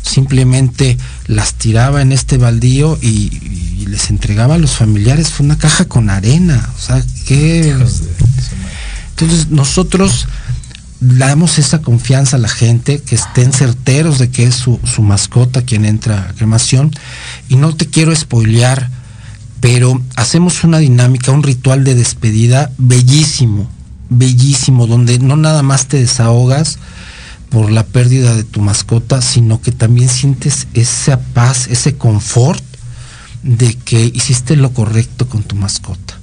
simplemente las tiraba en este baldío y, y les entregaba a los familiares. Fue una caja con arena. O sea, que... Entonces nosotros damos esa confianza a la gente, que estén certeros de que es su, su mascota quien entra a cremación. Y no te quiero spoilear, pero hacemos una dinámica, un ritual de despedida bellísimo, bellísimo, donde no nada más te desahogas por la pérdida de tu mascota, sino que también sientes esa paz, ese confort de que hiciste lo correcto con tu mascota,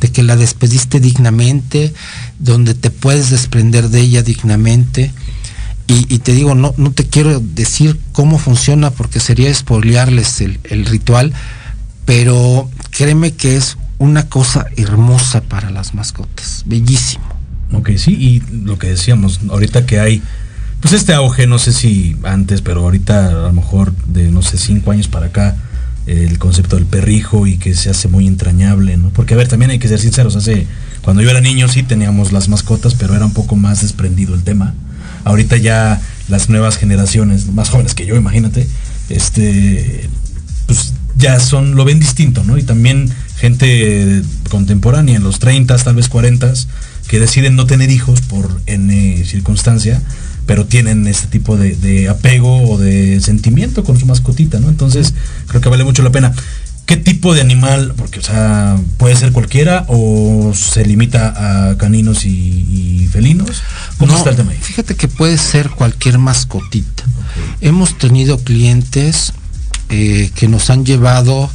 de que la despediste dignamente, donde te puedes desprender de ella dignamente. Y, te digo, no, no te quiero decir cómo funciona porque sería spoilearles el, el ritual, pero créeme que es una cosa hermosa para las mascotas, bellísimo. Ok, sí, y lo que decíamos, ahorita que hay, pues este auge, no sé si antes, pero ahorita a lo mejor de, no sé, cinco años para acá, el concepto del perrijo y que se hace muy entrañable, ¿no? Porque, a ver, también hay que ser sinceros, hace, cuando yo era niño sí teníamos las mascotas, pero era un poco más desprendido el tema. Ahorita ya las nuevas generaciones, más jóvenes que yo, imagínate, este, pues ya son, lo ven distinto, ¿no? Y también gente contemporánea, en los 30, tal vez 40, que deciden no tener hijos por N circunstancia, pero tienen este tipo de, de apego o de sentimiento con su mascotita, ¿no? Entonces, creo que vale mucho la pena. ¿Qué tipo de animal? Porque, o sea, puede ser cualquiera o se limita a caninos y, y felinos. ¿Cómo No, está el tema ahí? Fíjate que puede ser cualquier mascotita. Hemos tenido clientes eh, que nos han llevado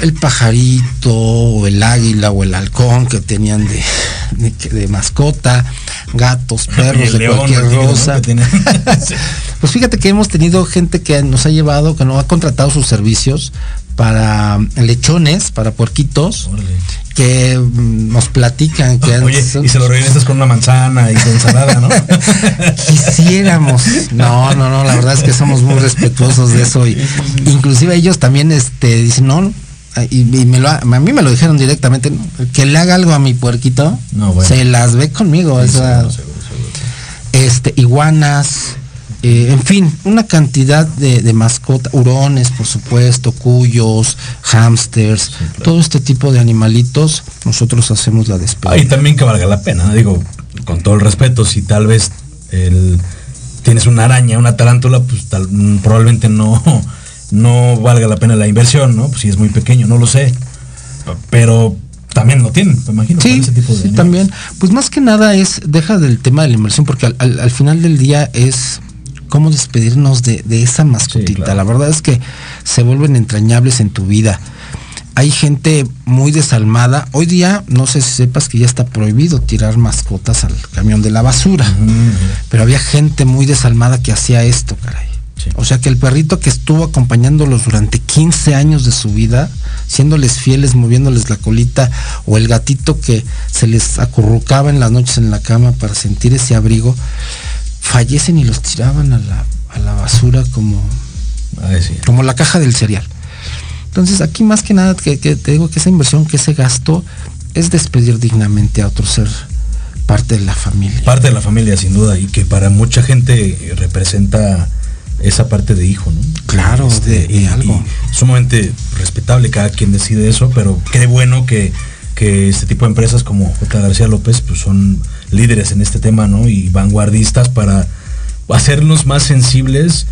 el pajarito o el águila o el halcón que tenían de, de- de mascota, gatos, perros de león, cualquier rosa. Tiene-. Pues fíjate que hemos tenido gente que nos ha llevado, que nos ha contratado sus servicios para lechones, para puerquitos, Órale. que mm, nos platican que han- Oye, y se lo regresas con una manzana y con ensalada, ¿no? quisiéramos. No, no, no, la verdad es que somos muy respetuosos de eso y inclusive ellos también este dicen, "No, y, y me lo, a mí me lo dijeron directamente, "No, que le haga algo a mi puerquito, No, bueno. se las ve conmigo, Sí, seguro, seguro, seguro. este, iguanas, eh, en fin, una cantidad de, de mascotas, hurones, por supuesto, cuyos, hamsters, todo este tipo de animalitos, nosotros hacemos la Ah, y despedida. también que valga la pena, digo, con todo el respeto, si tal vez el- tienes una araña, una tarántula, pues tal- mm, probablemente no, no valga la pena la inversión, ¿no? Pues si es muy pequeño, no lo sé. Pero también lo tienen, me imagino. Sí, ese tipo de sí, también. Pues más que nada es, deja del tema de la inversión, porque al, al- al final del día es cómo despedirnos de, de esa mascotita. claro. La verdad es que se vuelven entrañables en tu vida. Hay gente muy desalmada. Hoy día, no sé si sepas que ya está prohibido tirar mascotas al camión de la basura. Pero había gente muy desalmada que hacía esto, caray. Sí. O sea que el perrito que estuvo acompañándolos durante 15 años de su vida, siéndoles fieles, moviéndoles la colita, o el gatito que se les acurrucaba en las noches en la cama para sentir ese abrigo, fallecen y los tiraban a la, a la basura como, sí. como la caja del cereal. Entonces aquí más que nada que, que te digo que esa inversión, que ese gasto es despedir dignamente a otro ser parte de la familia. Parte de la familia, sin duda, y que para mucha gente representa esa parte de hijo, ¿no? Claro, de y- algo. y sumamente respetable cada quien decide eso, pero qué bueno que, que este tipo de empresas como J. García López pues son líderes en este tema, ¿no? Y vanguardistas para hacernos más sensibles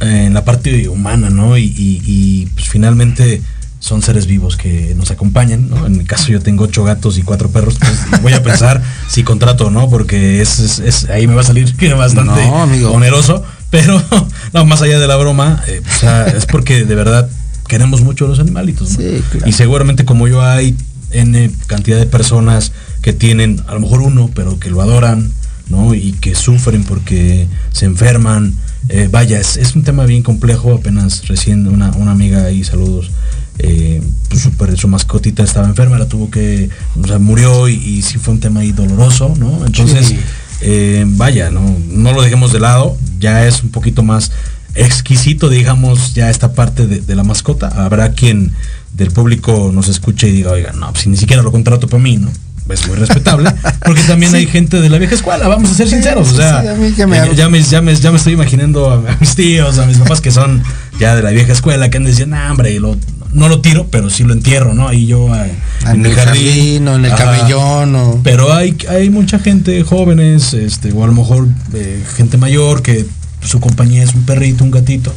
eh, en la parte humana, ¿no? Y, y- y, pues finalmente son seres vivos que nos acompañan, ¿no? En mi caso yo tengo ocho gatos y cuatro perros, pues voy a pensar si contrato o no, porque es, es- es- ahí me va a salir bastante No, amigo. oneroso, pero no, más allá de la broma, eh, o sea, es porque de verdad queremos mucho a los animalitos, ¿no? Sí, claro. Y seguramente como yo hay N cantidad de personas que tienen, a lo mejor uno, pero que lo adoran, ¿no? Y que sufren porque se enferman. Eh, vaya, es, es un tema bien complejo. Apenas recién una, una amiga ahí, saludos, eh, pues, super- su mascotita estaba enferma, la tuvo que, o sea, murió y, y sí fue un tema ahí doloroso, ¿no? Entonces, Sí. Eh, vaya, no, no lo dejemos de lado, ya es un poquito más exquisito, digamos, ya esta parte de, de la mascota. Habrá quien del público nos escuche y diga, oiga, no, pues si ni siquiera lo contrato para mí, ¿no? Es muy respetable, porque también hay gente de la vieja escuela, vamos a ser sinceros, o sea, sí, a mí que me- ya, me, ya, me, ya me estoy imaginando a, mis tíos, a mis papás que son ya de la vieja escuela, que han de decir, nah, hombre, y lo- no lo tiro, pero sí lo entierro, ¿no? Ahí yo eh, En el jardín o en el camellón o... Pero hay, hay mucha gente, jóvenes, este, o a lo mejor eh, gente mayor, que su compañía es un perrito, un gatito,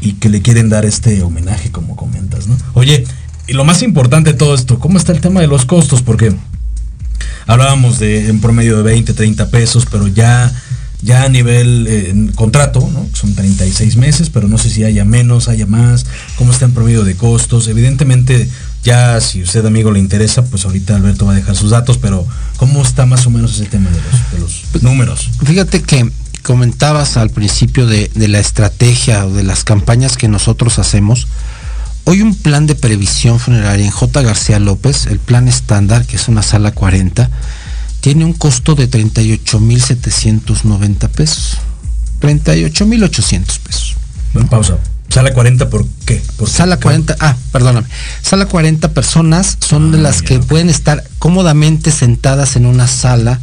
y que le quieren dar este homenaje, como comentas, ¿no? Oye, y lo más importante de todo esto, ¿cómo está el tema de los costos? Porque hablábamos de en promedio de 20, 30 pesos, pero ya, ya a nivel eh, en contrato, ¿no? Son 36 meses, pero no sé si haya menos, haya más, cómo está en promedio de costos. Evidentemente, ya si usted amigo le interesa, pues ahorita Alberto va a dejar sus datos, pero ¿cómo está más o menos ese tema de los, números? Fíjate que comentabas al principio de, de la estrategia o de las campañas que nosotros hacemos. Hoy un plan de previsión funeraria en J. García López, el plan estándar, que es una sala 40, tiene un costo de 38.790 pesos. 38.800 pesos. Bueno, pausa. Sala 40, ¿por qué? ¿Por qué? Sala 40, ah, perdóname. Sala 40 personas son de Ah, las ya, que pueden estar cómodamente sentadas en una sala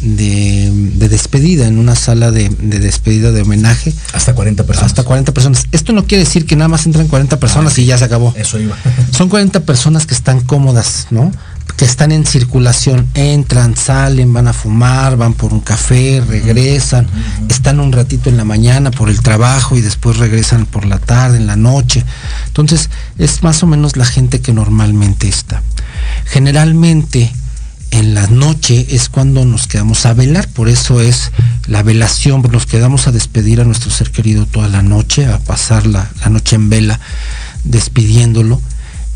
de, de despedida, en una sala de, de despedida de homenaje. Hasta 40 personas. Hasta 40 personas. Esto no quiere decir que nada más entran 40 personas y ya se acabó. Eso iba. Son 40 personas que están cómodas, ¿no? Que están en circulación, entran, salen, van a fumar, van por un café, regresan, están un ratito en la mañana por el trabajo y después regresan por la tarde, en la noche. Entonces, es más o menos la gente que normalmente está. Generalmente, en la noche es cuando nos quedamos a velar, por eso es la velación, nos quedamos a despedir a nuestro ser querido toda la noche, a pasar la, la noche en vela, despidiéndolo.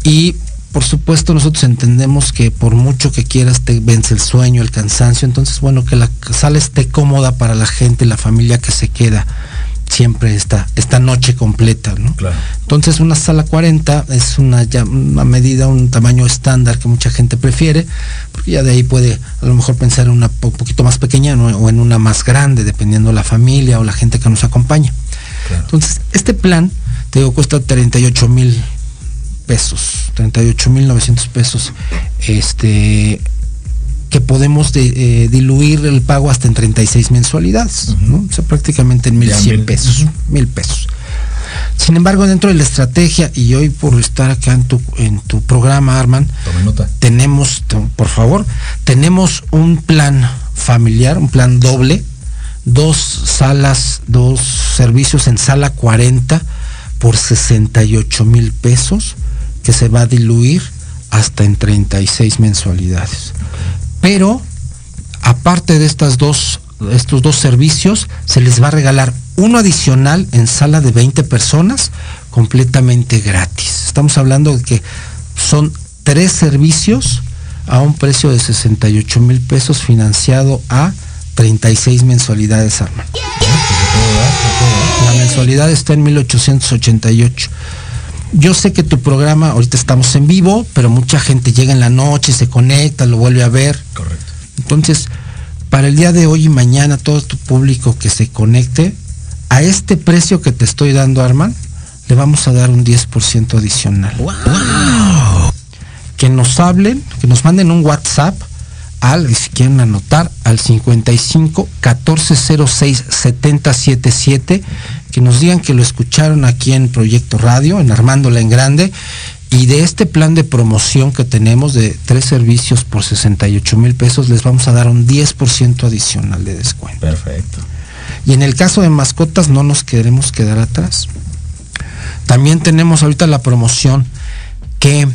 Y por supuesto nosotros entendemos que por mucho que quieras te vence el sueño, el cansancio, entonces bueno, que la sala esté cómoda para la gente, la familia que se queda siempre esta, esta noche completa, ¿no? Claro. Entonces una sala 40 es una, ya- una medida, un tamaño estándar que mucha gente prefiere, porque ya de ahí puede a lo mejor pensar en una po- poquito más pequeña ¿no? o en una más grande, dependiendo la familia o la gente que nos acompaña. Claro. Entonces, este plan, te digo, cuesta 38 mil pesos, 38 mil 900 pesos, este, que podemos de- eh, diluir el pago hasta en 36 mensualidades, ¿no? O sea, prácticamente en Ya, 1100 mil. pesos, mil pesos. Sin embargo, dentro de la estrategia, y hoy por estar acá en tu, en tu programa, Arman, nota. tenemos, por favor, tenemos un plan familiar, un plan doble, dos salas, dos servicios en sala 40 por 68 mil pesos, que se va a diluir hasta en 36 mensualidades. Pero, aparte de estas dos, estos dos servicios, se les va a regalar uno adicional en sala de 20 personas, completamente gratis. Estamos hablando de que son tres servicios a un precio de 68 mil pesos financiado a 36 mensualidades, Arman. La mensualidad está en 1888. Yo sé que tu programa, ahorita estamos en vivo, pero mucha gente llega en la noche, se conecta, lo vuelve a ver. Correcto. Entonces, para el día de hoy y mañana, todo tu público que se conecte, a este precio que te estoy dando, Arman, le vamos a dar un 10% adicional. Que nos hablen, que nos manden un WhatsApp al, y si quieren anotar, al 55 1406 7077, que nos digan que lo escucharon aquí en Proyecto Radio, en Armándola en Grande, y de este plan de promoción que tenemos de tres servicios por 68 mil pesos, les vamos a dar un 10% adicional de descuento. Perfecto. Y en el caso de mascotas no nos queremos quedar atrás. También tenemos ahorita la promoción que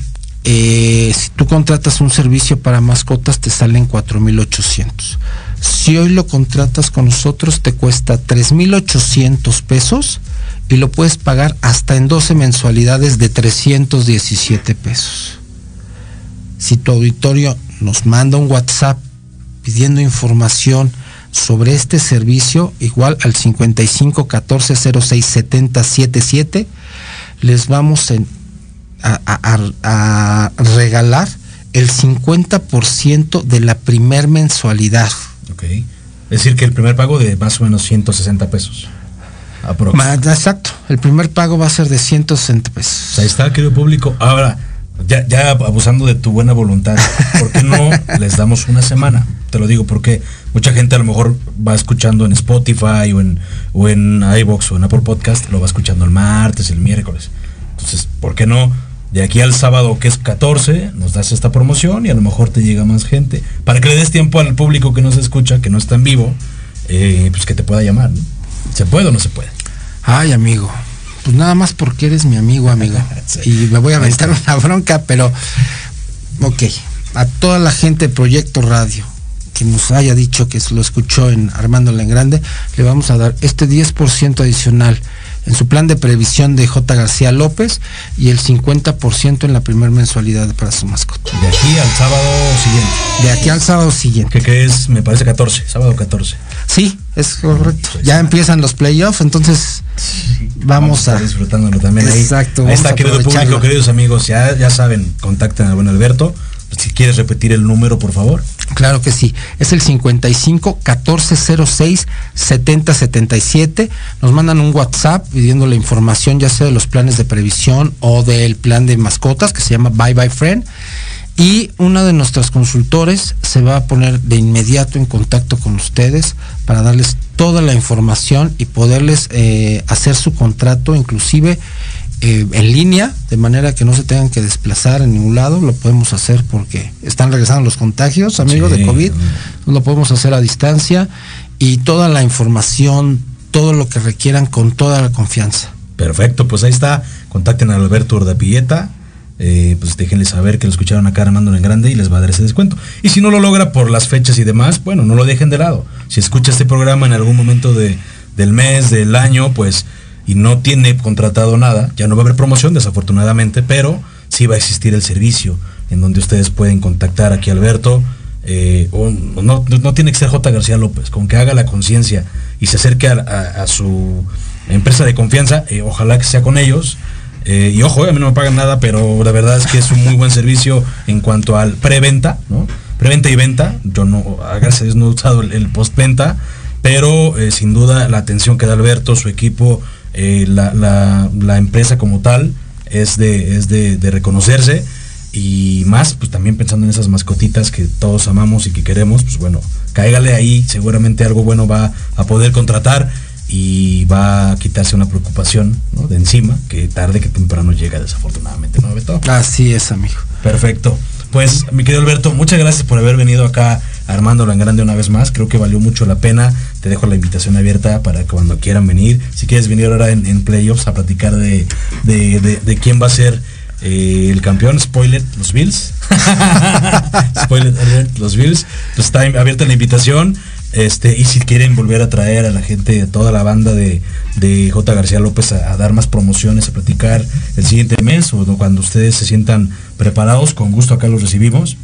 eh, si tú contratas un servicio para mascotas te salen 4.800. Si hoy lo contratas con nosotros te cuesta 3.800 pesos y lo puedes pagar hasta en 12 mensualidades de 317 pesos. Si tu auditorio nos manda un WhatsApp pidiendo información sobre este servicio, igual al 55 14 06 70 77, les vamos a- a regalar el 50% de la primer mensualidad. Ok. Es decir, que el primer pago de más o menos 160 pesos. Exacto, el primer pago va a ser de 160 pesos. Ahí está, querido público. Ahora, ya, ya abusando de tu buena voluntad, ¿por qué no les damos una semana? Te lo digo porque mucha gente a lo mejor va escuchando en Spotify o en, o en iVoox o en Apple Podcast, lo va escuchando el martes, el miércoles. Entonces, ¿por qué no? De aquí al sábado, que es 14, nos das esta promoción y a lo mejor te llega más gente. Para que le des tiempo al público que nos escucha, que no está en vivo, eh, pues que te pueda llamar. ¿no? ¿Se puede o no se puede? Ay, amigo. Pues nada más porque eres mi amigo, amigo. Sí. Y me voy a aventar una bronca, pero ok. A toda la gente de Proyecto Radio que nos haya dicho que lo escuchó en Armándola en Grande, le vamos a dar este 10% adicional en su plan de previsión de J. García López y el 50% en la primera mensualidad para su mascota. De aquí al sábado siguiente. De aquí al sábado siguiente. Que, que es, me parece 14, sábado 14. Sí, es correcto. Pues Ya empiezan los playoffs, entonces vamos, a, estar disfrutándolo también. Exacto, Ahí está, a querido público, queridos amigos, ya, ya saben, contacten al buen Alberto. Si quieres repetir el número, por favor. Claro que sí. Es el 55 1406 7077. Nos mandan un WhatsApp pidiendo la información ya sea de los planes de previsión o del plan de mascotas que se llama Bye Bye Friend. Y una de nuestras consultores se va a poner de inmediato en contacto con ustedes para darles toda la información y poderles eh, hacer su contrato, inclusive eh, en línea, de manera que no se tengan que desplazar en ningún lado. Lo podemos hacer porque están regresando los contagios, amigos, Sí, de COVID. Lo podemos hacer a distancia y toda la información, todo lo que requieran con toda la confianza. Perfecto, pues ahí está. Contacten a Alberto Urdapilleta. eh, pues déjenle saber que lo escucharon acá armándolo en grande y les va a dar ese descuento. Y si no lo logra por las fechas y demás, bueno, no lo dejen de lado. Si escucha este programa en algún momento de, del mes, del año, pues, y no tiene contratado nada, ya no va a haber promoción, desafortunadamente, pero sí va a existir el servicio en donde ustedes pueden contactar aquí a Alberto. eh, o no, tiene que ser J. García López, con que haga la conciencia y se acerque a, su empresa de confianza, eh, ojalá que sea con ellos. Eh, y ojo, a mí no me pagan nada, pero la verdad es que es un muy buen servicio en cuanto al preventa, ¿no? Preventa y venta. Yo no, gracias a no he usado el, postventa, pero sin duda la atención que da Alberto, su equipo, eh, la, la- la empresa como tal, es de, es de, de reconocerse. Y más, pues también pensando en esas mascotitas que todos amamos y que queremos, pues bueno, cáigale ahí, seguramente algo bueno va a poder contratar y va a quitarse una preocupación ¿no? de encima que tarde que temprano llega desafortunadamente, ¿no, Beto? Así es, amigo. Perfecto. Pues, mi querido Alberto, muchas gracias por haber venido acá armándolo en grande una vez más. Creo que valió mucho la pena. Te dejo la invitación abierta para que cuando quieran venir. Si quieres venir ahora en, playoffs a platicar de, de- quién va a ser eh, el campeón, spoiler, los Bills. spoiler los Bills. Pues está abierta la invitación. Este, y si quieren volver a traer a la gente, a toda la banda de, de J. García López a dar más promociones, a platicar el siguiente mes o cuando ustedes se sientan preparados, con gusto acá los recibimos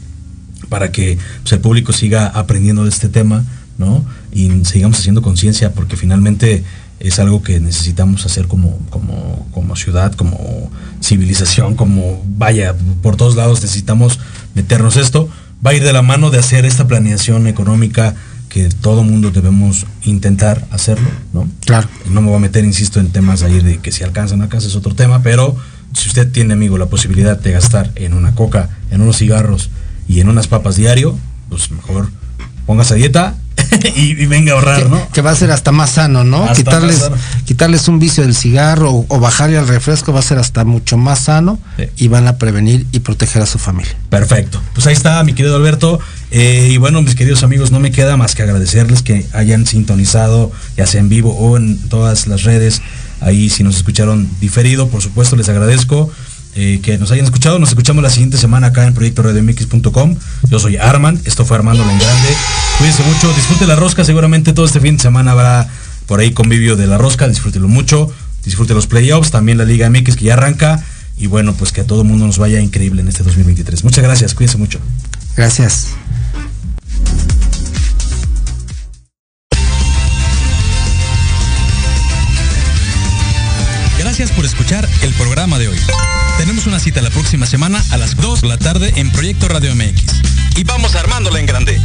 para que pues, el público siga aprendiendo de este tema, ¿no? Y sigamos haciendo conciencia porque finalmente es algo que necesitamos hacer como, como, como ciudad, como civilización, como vaya, por todos lados necesitamos meternos esto. Va a ir de la mano de hacer esta planeación económica que todo mundo debemos intentar hacerlo, ¿no? Claro. No me voy a meter, insisto, en temas ahí de que si alcanza o no alcanza es otro tema, pero si usted tiene, amigo, la posibilidad de gastar en una coca, en unos cigarros y en unas papas diario, pues mejor póngase a dieta y, y venga a ahorrar, que, ¿no? que va a ser hasta más sano, ¿no? Hasta quitarles, sano. quitarles un vicio del cigarro o, o bajarle al refresco va a ser hasta mucho más sano Sí. y van a prevenir y proteger a su familia. Perfecto. Pues ahí está, mi querido Alberto. Eh, y bueno, mis queridos amigos, no me queda más que agradecerles que hayan sintonizado, ya sea en vivo o en todas las redes. Ahí si nos escucharon diferido, por supuesto, les agradezco. Eh, que nos hayan escuchado, nos escuchamos la siguiente semana acá en proyectoradiomix.com. Yo soy Arman, esto fue Armando en Grande. Cuídense mucho, disfrute la rosca, seguramente todo este fin de semana habrá por ahí convivio de la rosca, disfrútelo mucho, disfrute los playoffs, también la Liga MX que ya arranca. Y bueno, pues que a todo mundo nos vaya increíble en este 2023. Muchas gracias, cuídense mucho. Gracias. Gracias por escuchar el programa de hoy. Tenemos una cita la próxima semana a las 2 de la tarde en Proyecto Radio MX. Y vamos armándola en grande.